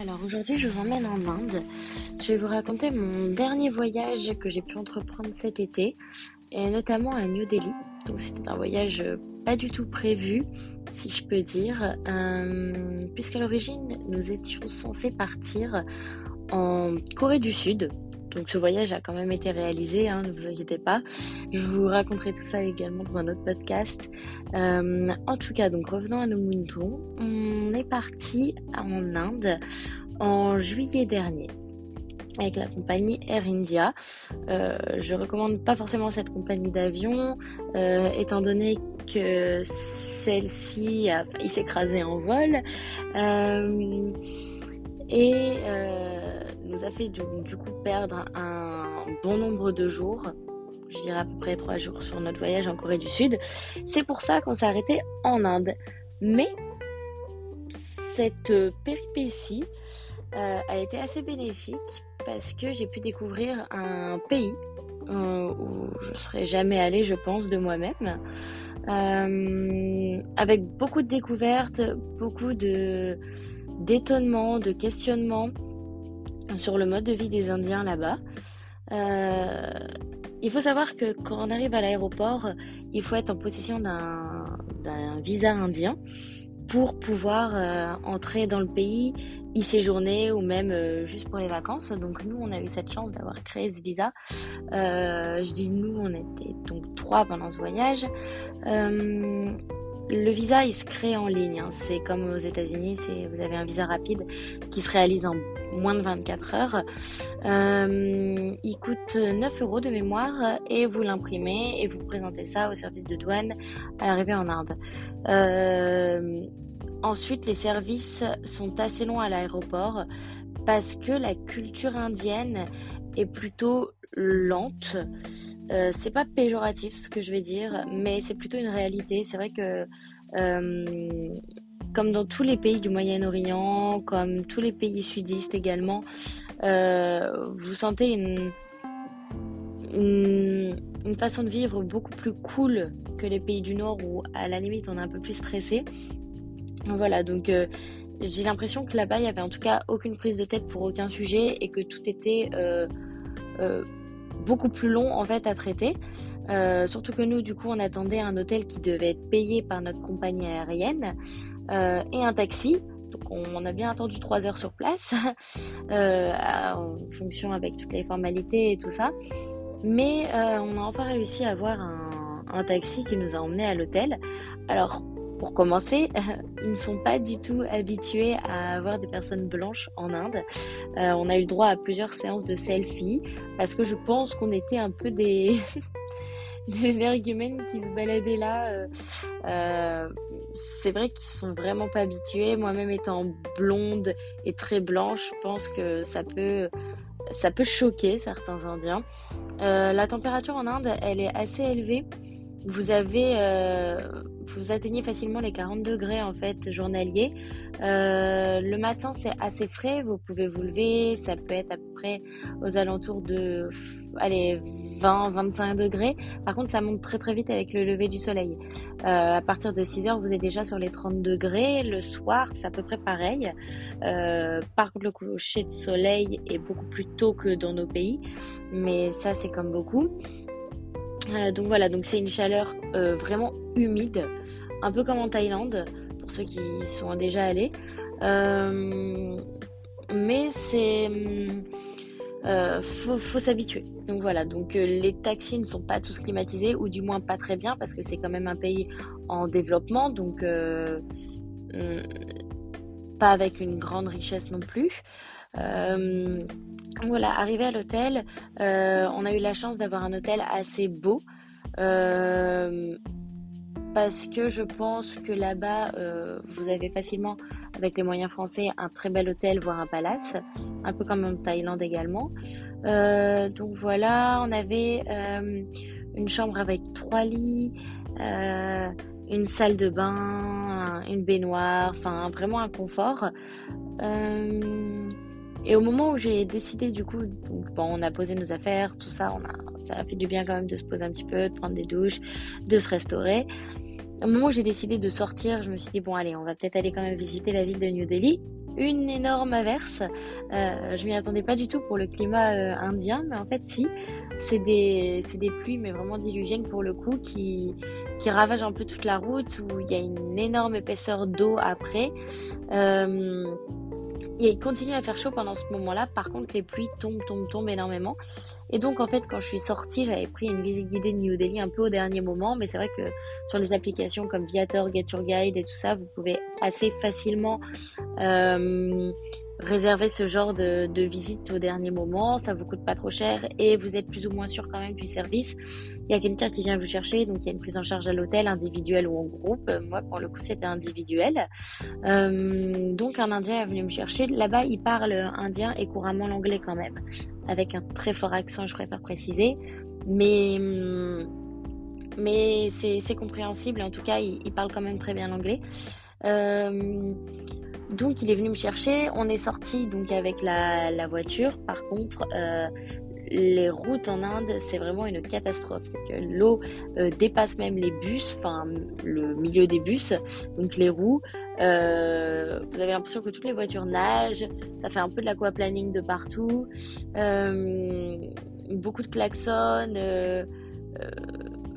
Alors aujourd'hui, je vous emmène en Inde. Je vais vous raconter mon dernier voyage que j'ai pu entreprendre cet été, et notamment à New Delhi. Donc c'était un voyage pas du tout prévu, si je peux dire, euh, puisqu'à l'origine, nous étions censés partir en Corée du Sud donc ce voyage a quand même été réalisé, hein, ne vous inquiétez pas. Je vous raconterai tout ça également dans un autre podcast. Euh, en tout cas, donc revenons à nos moutons. On est parti en Inde en juillet dernier avec la compagnie Air India. Euh, je recommande pas forcément cette compagnie d'avion, euh, étant donné que celle-ci a failli s'écraser en vol. Euh, et nous a fait du, coup perdre un bon nombre de jours, je dirais à peu près trois jours sur notre voyage en Corée du Sud. C'est pour ça qu'on s'est arrêté en Inde. Mais cette péripétie euh, a été assez bénéfique parce que j'ai pu découvrir un pays euh, où je serais jamais allée, je pense, de moi-même. Euh, avec beaucoup de découvertes, beaucoup de d'étonnements, de questionnements sur le mode de vie des Indiens là-bas. Euh, il faut savoir que quand on arrive à l'aéroport, il faut être en possession d'un visa indien pour pouvoir euh, entrer dans le pays, y séjourner ou même euh, juste pour les vacances. Donc nous, on a eu cette chance d'avoir créé ce visa. je dis nous, on était donc trois pendant ce voyage. Le visa, il se crée en ligne. Hein. C'est comme aux États-Unis, vous avez un visa rapide qui se réalise en moins de 24 heures. Euh, il coûte 9 euros de mémoire et vous l'imprimez et vous présentez ça au service de douane à l'arrivée en Inde. Euh, ensuite, les services sont assez longs à l'aéroport parce que la culture indienne est plutôt lente. Euh, c'est pas péjoratif ce que je vais dire, mais c'est plutôt une réalité. C'est vrai que euh, comme dans tous les pays du Moyen-Orient, comme tous les pays sudistes également, euh, vous sentez une, une, façon de vivre beaucoup plus cool que les pays du Nord où à la limite on est un peu plus stressé. Voilà, donc j'ai l'impression que là-bas il y avait en tout cas aucune prise de tête pour aucun sujet et que tout était beaucoup plus long en fait à traiter. Euh, surtout que nous, du coup, on attendait un hôtel qui devait être payé par notre compagnie aérienne euh, et un taxi. Donc on, a bien attendu trois heures sur place, euh, en fonction avec toutes les formalités et tout ça. Mais on a enfin réussi à avoir un, un taxi qui nous a emmenés à l'hôtel. Alors pour commencer, ils ne sont pas du tout habitués à avoir des personnes blanches en Inde. Euh, on a eu le droit à plusieurs séances de selfie parce que je pense qu'on était un peu des des vergumènes qui se baladaient là. Euh, euh, c'est vrai qu'ils sont vraiment pas habitués. Moi-même étant blonde et très blanche, je pense que ça peut ça peut choquer certains Indiens. la température en Inde, elle est assez élevée. Vous avez vous atteignez facilement les 40 degrés en fait journaliers. Euh, le matin c'est assez frais, vous pouvez vous lever, ça peut être à peu près aux alentours de allez 20-25 degrés. Par contre ça monte très très vite avec le lever du soleil. Euh, à partir de 6 heures vous êtes déjà sur les 30 degrés. Le soir c'est à peu près pareil. Euh, par contre le coucher de soleil est beaucoup plus tôt que dans nos pays, mais ça c'est comme beaucoup. Euh, donc voilà, donc c'est une chaleur euh, vraiment humide, un peu comme en Thaïlande, pour ceux qui sont déjà allés. Euh, mais c'est... faut, s'habituer. Donc voilà, donc les taxis ne sont pas tous climatisés, ou du moins pas très bien, parce que c'est quand même un pays en développement, donc hmm, pas avec une grande richesse non plus. Euh, voilà, arrivé à l'hôtel, euh, on a eu la chance d'avoir un hôtel assez beau. Euh, parce que je pense que là-bas, vous avez facilement, avec les moyens français, un très bel hôtel, voire un palace, un peu comme en Thaïlande également. donc voilà, on avait une chambre avec trois lits, une salle de bain, une baignoire, enfin vraiment un confort. Et au moment où j'ai décidé, du coup, bon, on a posé nos affaires, tout ça, on a, ça a fait du bien quand même de se poser un petit peu, de prendre des douches, de se restaurer. Au moment où j'ai décidé de sortir, je me suis dit, bon, allez, on va peut-être aller quand même visiter la ville de New Delhi. une énorme averse. Euh, je m'y attendais pas du tout pour le climat euh, indien, mais en fait si, c'est des, des pluies mais vraiment diluviennes pour le coup qui, qui ravagent un peu toute la route où il y a une énorme épaisseur d'eau après. Euh, il continue à faire chaud pendant ce moment-là. Par contre, les pluies tombent, tombent, tombent énormément. Et donc, en fait, quand je suis sortie, j'avais pris une visite guidée de New Delhi un peu au dernier moment. Mais c'est vrai que sur les applications comme Viator, Get Your Guide et tout ça, vous pouvez assez facilement euh, réserver ce genre de, visite au dernier moment, ça vous coûte pas trop cher et vous êtes plus ou moins sûr quand même du service. Il y a quelqu'un qui vient vous chercher, donc il y a une prise en charge à l'hôtel, individuelle ou en groupe. Moi, pour le coup, c'était individuel. Euh, donc un Indien est venu me chercher. Là-bas, il parle indien et couramment l'anglais quand même, avec un très fort accent, je préfère préciser. Mais mais c'est compréhensible. En tout cas, il, il, parle quand même très bien l'anglais. Euh, donc il est venu me chercher, on est sorti donc avec la, voiture. Par contre, euh, les routes en Inde, c'est vraiment une catastrophe. C'est que l'eau euh, dépasse même les bus, enfin le milieu des bus, donc les roues. Euh, vous avez l'impression que toutes les voitures nagent. Ça fait un peu de l'aquaplaning de partout. beaucoup de klaxons.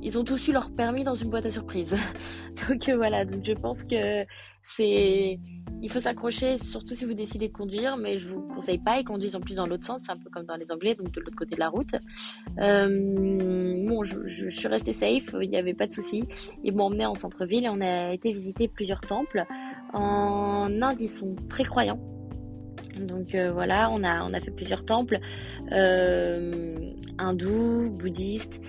ils ont tous eu leur permis dans une boîte à surprise. donc voilà, donc je pense que c'est il faut s'accrocher, surtout si vous décidez de conduire, mais je vous conseille pas. Ils conduisent en plus dans l'autre sens, c'est un peu comme dans les Anglais, donc de l'autre côté de la route. Euh, bon, je, suis restée safe, il n'y avait pas de souci. Ils m'ont emmené en centre-ville et on a été visiter plusieurs temples. En Inde, ils sont très croyants. Donc euh, voilà, on a, on a fait plusieurs temples euh, hindous, bouddhistes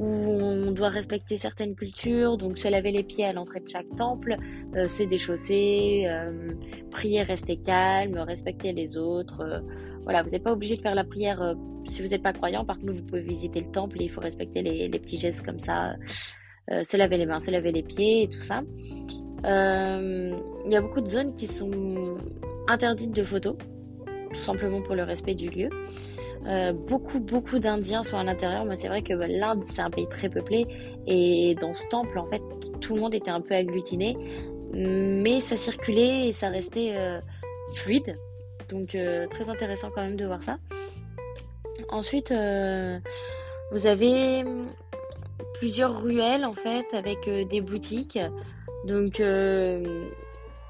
où on doit respecter certaines cultures, donc se laver les pieds à l'entrée de chaque temple, euh, se déchausser, euh, prier, rester calme, respecter les autres. Euh, voilà, vous n'êtes pas obligé de faire la prière si vous n'êtes pas croyant. Par contre, vous pouvez visiter le temple et il faut respecter les, petits gestes comme ça, se laver les mains, se laver les pieds et tout ça. Il y a beaucoup de zones qui sont interdites de photos, tout simplement pour le respect du lieu. Euh, beaucoup, beaucoup d'Indiens sont à l'intérieur. Moi, c'est vrai que bah, l'Inde, c'est un pays très peuplé. Et dans ce temple, en fait, tout le monde était un peu agglutiné. Mais ça circulait et ça restait euh, fluide. Donc, euh, très intéressant quand même de voir ça. Ensuite, vous avez plusieurs ruelles, en fait, avec des boutiques. Donc,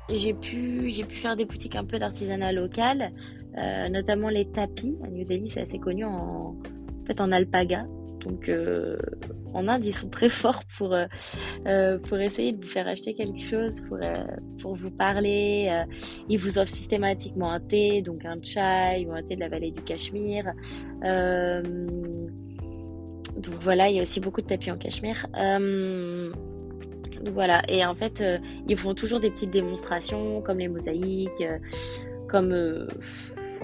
j'ai pu faire des boutiques un peu d'artisanat local, euh, notamment les tapis. À New Delhi, c'est assez connu en, fait, en alpaga. Donc euh, en Inde, ils sont très forts pour, euh, pour essayer de vous faire acheter quelque chose, pour, pour vous parler. ils vous offrent systématiquement un thé, donc un chai ou un thé de la vallée du Cachemire. donc voilà, il y a aussi beaucoup de tapis en Cachemire voilà, et en fait, ils font toujours des petites démonstrations comme les mosaïques, comme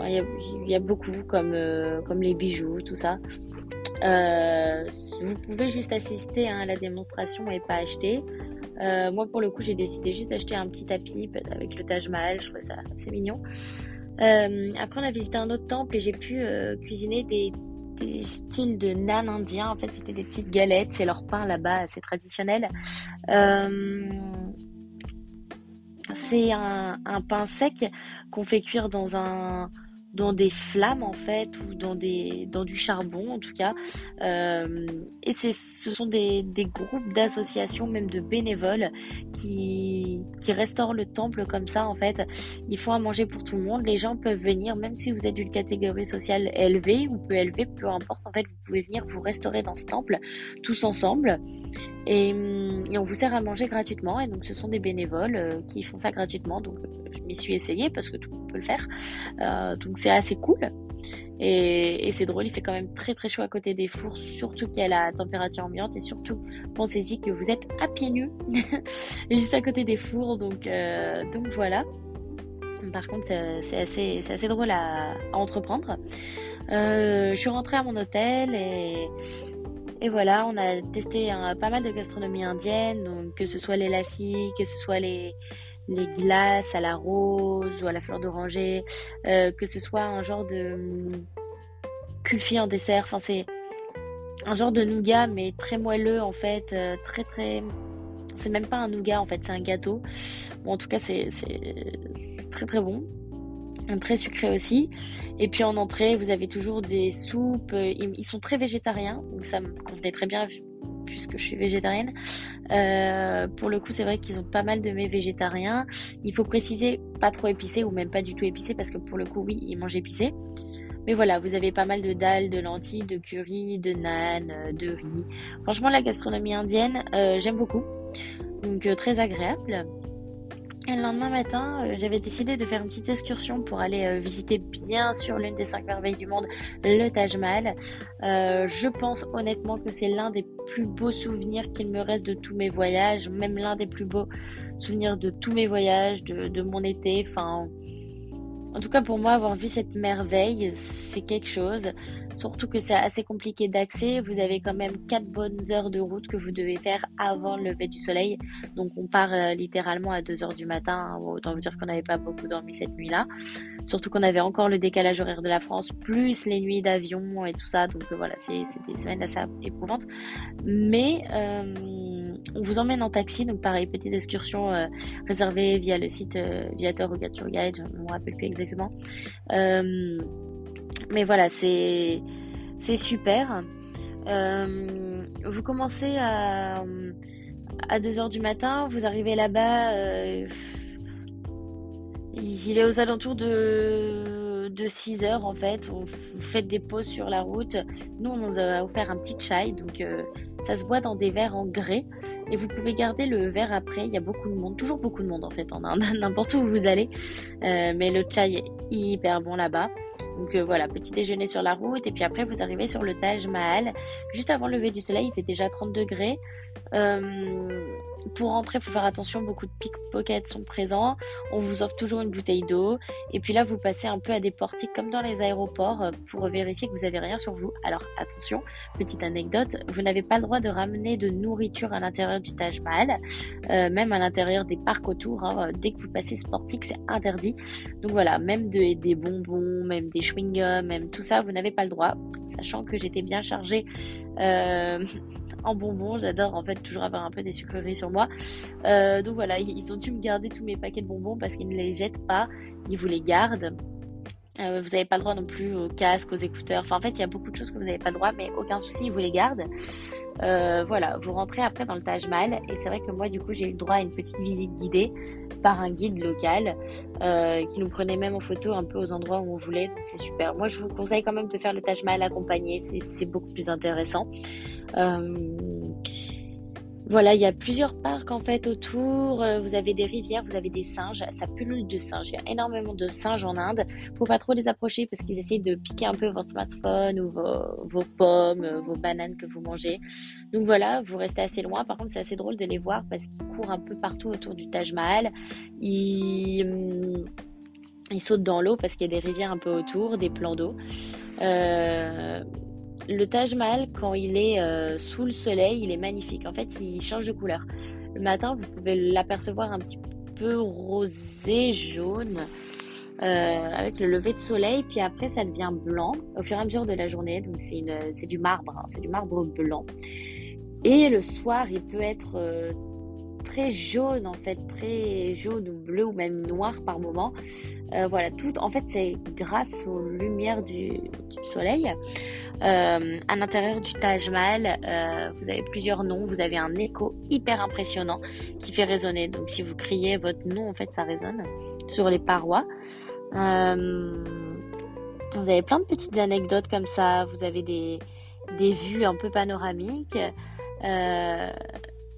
il y, a beaucoup, comme, comme les bijoux, tout ça. vous pouvez juste assister hein, à la démonstration et pas acheter. moi, pour le coup, j'ai décidé juste d'acheter un petit tapis avec le Taj Mahal. Je trouvais ça assez mignon. après, on a visité un autre temple et j'ai pu cuisiner des, styles de nan indien. En fait, c'était des petites galettes. C'est leur pain là-bas, c'est traditionnel. Euh, c'est un, pain sec qu'on fait cuire dans un dans des flammes en fait ou dans des dans du charbon en tout cas euh, et c'est ce sont des, des groupes d'associations même de bénévoles qui qui restaurent le temple comme ça en fait ils font à manger pour tout le monde les gens peuvent venir même si vous êtes d'une catégorie sociale élevée ou peu élevée peu importe en fait vous pouvez venir vous restaurer dans ce temple tous ensemble et, on vous sert à manger gratuitement. Et donc, ce sont des bénévoles euh, qui font ça gratuitement. Donc, je m'y suis essayée parce que tout le monde peut le faire. Euh, donc, assez cool. Et, c'est drôle, il fait quand même très très chaud à côté des fours, surtout qu'il y a la température ambiante. Et surtout, pensez-y que vous êtes à pieds nus, juste à côté des fours. Donc, euh, donc voilà. Par contre, c'est assez, assez drôle à, entreprendre. Euh, je suis rentrée à mon hôtel et voilà, on a testé pas mal de gastronomie indienne, donc que ce soit les lassis, que ce soit les, les glaces à la rose ou à la fleur d'oranger, euh, que ce soit un genre de hum, kulfi en dessert. Enfin, c'est un genre de nougat, mais très moelleux en fait, euh, très très. C'est même pas un nougat en fait, c'est un gâteau. Bon, en tout cas, c'est très très bon. très sucré aussi. Et puis en entrée, vous avez toujours des soupes. Ils sont très végétariens, donc ça me convenait très bien puisque je suis végétarienne. Euh, pour le coup, c'est vrai qu'ils ont pas mal de mets végétariens. Il faut préciser pas trop épicé ou même pas du tout épicé parce que pour le coup, oui, ils mangent épicé. Mais voilà, vous avez pas mal de dalles, de lentilles, de curry, de euh, de riz. Franchement, la gastronomie indienne, euh, j'aime beaucoup. Donc très agréable. Le lendemain matin, euh, j'avais décidé de faire une petite excursion pour aller euh, visiter bien sûr l'une des cinq merveilles du monde, le Taj Mahal. Euh, je pense honnêtement que c'est l'un des plus beaux souvenirs qu'il me reste de tous mes voyages, même l'un des plus beaux souvenirs de tous mes voyages, de, de mon été. Enfin, en tout cas, pour moi, avoir vu cette merveille, c'est quelque chose. Surtout que c'est assez compliqué d'accès. Vous avez quand même 4 bonnes heures de route que vous devez faire avant le lever du soleil. Donc, on part euh, littéralement à 2 heures du matin. Autant vous dire qu'on n'avait pas beaucoup dormi cette nuit-là. Surtout qu'on avait encore le décalage horaire de la France, plus les nuits d'avion et tout ça. Donc, euh, voilà, c'est des semaines assez éprouvantes. Mais, euh, on vous emmène en taxi, donc pareil, petite excursion réservée via le site Viator ou Get Guide, je ne me rappelle plus exactement. Euh, mais voilà, c'est super. vous commencez à, à 2h du matin, vous arrivez là-bas, il est aux alentours de de 6 heures en fait. Vous faites des pauses sur la route. Nous, on nous a offert un petit chai, donc euh, ça se boit dans des verres en grès. Et vous pouvez garder le verre après. Il y a beaucoup de monde, toujours beaucoup de monde en fait en Inde, n'importe où vous allez. Euh, mais le chai est hyper bon là-bas. Donc euh, voilà, petit déjeuner sur la route. Et puis après, vous arrivez sur le Taj Mahal. Juste avant le lever du soleil, il fait déjà 30 degrés. Pour rentrer, il faut faire attention, beaucoup de pickpockets sont présents. On vous offre toujours une bouteille d'eau. Et puis là, vous passez un peu à des portiques comme dans les aéroports euh, pour vérifier que vous n'avez rien sur vous. Alors attention, petite anecdote, vous n'avez pas le droit de ramener de nourriture à l'intérieur du Taj Mahal, euh, même à l'intérieur des parcs autour. Hein. dès que vous passez ce portique, c'est interdit. Donc voilà, même de, des bonbons, même des chewing-gums, même tout ça, vous n'avez pas le droit. Sachant que j'étais bien chargée euh, en bonbons, j'adore en fait toujours avoir un peu des sucreries sur moi. Donc voilà, ils ont dû me garder tous mes paquets de bonbons parce qu'ils ne les jettent pas, ils vous les gardent. Euh, vous n'avez pas le droit non plus aux casques, aux écouteurs. Enfin, en fait, il y a beaucoup de choses que vous n'avez pas le droit, mais aucun souci, ils vous les gardent. Euh, voilà, vous rentrez après dans le Taj Mahal. Et c'est vrai que moi, du coup, j'ai eu le droit à une petite visite guidée par un guide local euh, qui nous prenait même en photo un peu aux endroits où on voulait. C'est super. Moi, je vous conseille quand même de faire le Taj Mahal accompagné. C'est beaucoup plus intéressant. Voilà, il y a plusieurs parcs en fait autour. Euh, vous avez des rivières, vous avez des singes. Ça pullule de singes. Il y a énormément de singes en Inde. Faut pas trop les approcher parce qu'ils essayent de piquer un peu votre smartphone ou vos, pommes, euh, vos bananes que vous mangez. Donc voilà, vous restez assez loin. Par contre, c'est assez drôle de les voir parce qu'ils courent un peu partout autour du Taj Mahal. Ils, hum, ils sautent dans l'eau parce qu'il y a des rivières un peu autour, des plans d'eau. Euh, le Taj Mahal, quand il est euh, sous le soleil, il est magnifique. En fait, il change de couleur. Le matin, vous pouvez l'apercevoir un petit peu rosé, jaune, euh, avec le lever de soleil. Puis après, ça devient blanc au fur et à mesure de la journée. Donc, c'est du marbre, hein. c'est du marbre blanc. Et le soir, il peut être euh, très jaune en fait, très jaune ou bleu ou même noir par moment. voilà, tout en fait c'est grâce aux lumières du soleil. Euh, à l'intérieur du Taj Mahal, euh, vous avez plusieurs noms. Vous avez un écho hyper impressionnant qui fait résonner. Donc si vous criez votre nom, en fait, ça résonne sur les parois. Euh, vous avez plein de petites anecdotes comme ça. Vous avez des, des vues un peu panoramiques.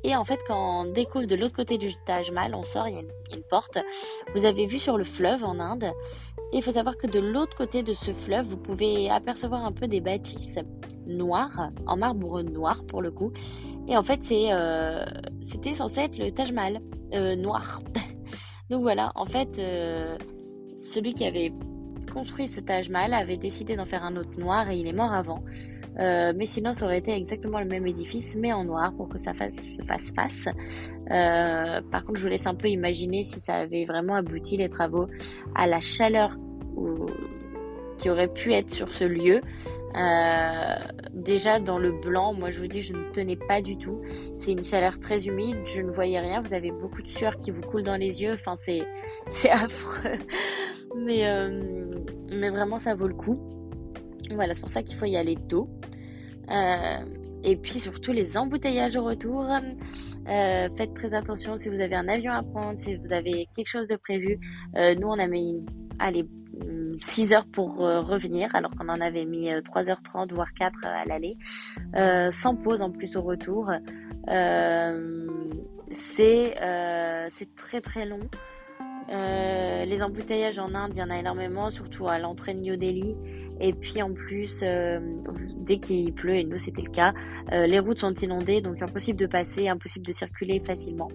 Et en fait, quand on découvre de l'autre côté du Taj Mahal, on sort, il y a une porte. Vous avez vu sur le fleuve en Inde. Et il faut savoir que de l'autre côté de ce fleuve, vous pouvez apercevoir un peu des bâtisses noires, en marbre noir pour le coup. Et en fait, euh, c'était censé être le Taj Mahal euh, noir. Donc voilà, en fait, euh, celui qui avait construit ce Taj Mahal avait décidé d'en faire un autre noir et il est mort avant. Mais sinon, ça aurait été exactement le même édifice, mais en noir pour que ça fasse, se fasse face. par contre, je vous laisse un peu imaginer si ça avait vraiment abouti les travaux à la chaleur qui aurait pu être sur ce lieu. Euh, déjà dans le blanc, moi je vous dis, je ne tenais pas du tout. C'est une chaleur très humide, je ne voyais rien. Vous avez beaucoup de sueur qui vous coule dans les yeux. Enfin, c'est affreux, mais euh, mais vraiment ça vaut le coup. Voilà, c'est pour ça qu'il faut y aller tôt. Euh, et puis surtout les embouteillages au retour. Euh, faites très attention si vous avez un avion à prendre, si vous avez quelque chose de prévu. Euh, nous, on a mis allez, 6 heures pour revenir, alors qu'on en avait mis 3h30, voire 4 à l'aller. sans pause en plus au retour. c'est c'est très très long. Euh, les embouteillages en Inde, il y en a énormément, surtout à l'entrée de New Delhi. Et puis en plus, euh, dès qu'il pleut, et nous c'était le cas, euh, les routes sont inondées, donc impossible de passer, impossible de circuler facilement.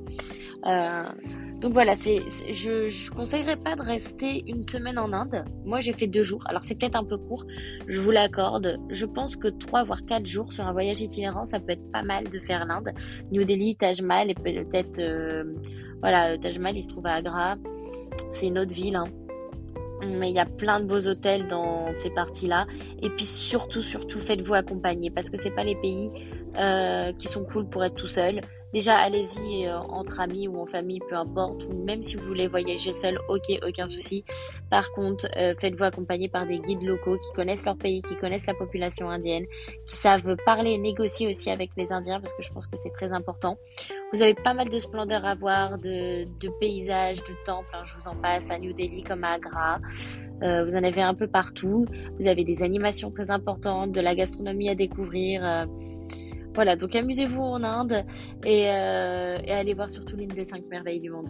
Donc voilà, c'est, je, je conseillerais pas de rester une semaine en Inde. Moi j'ai fait deux jours, alors c'est peut-être un peu court, je vous l'accorde. Je pense que trois voire quatre jours sur un voyage itinérant, ça peut être pas mal de faire l'Inde. New Delhi, Taj Mahal et peut-être voilà, Taj Mahal, il se trouve à Agra. C'est une autre ville. Hein. Mais il y a plein de beaux hôtels dans ces parties-là. Et puis surtout, surtout, faites-vous accompagner. Parce que c'est pas les pays euh, qui sont cool pour être tout seul. Déjà, allez-y euh, entre amis ou en famille, peu importe, ou même si vous voulez voyager seul, ok, aucun souci. Par contre, euh, faites-vous accompagner par des guides locaux qui connaissent leur pays, qui connaissent la population indienne, qui savent parler et négocier aussi avec les Indiens, parce que je pense que c'est très important. Vous avez pas mal de splendeur à voir, de, paysages, de temples, hein, je vous en passe, à New Delhi comme à Agra. Euh, vous en avez un peu partout. Vous avez des animations très importantes, de la gastronomie à découvrir. Voilà, donc amusez-vous en Inde et, euh, et allez voir surtout l'une des cinq merveilles du monde.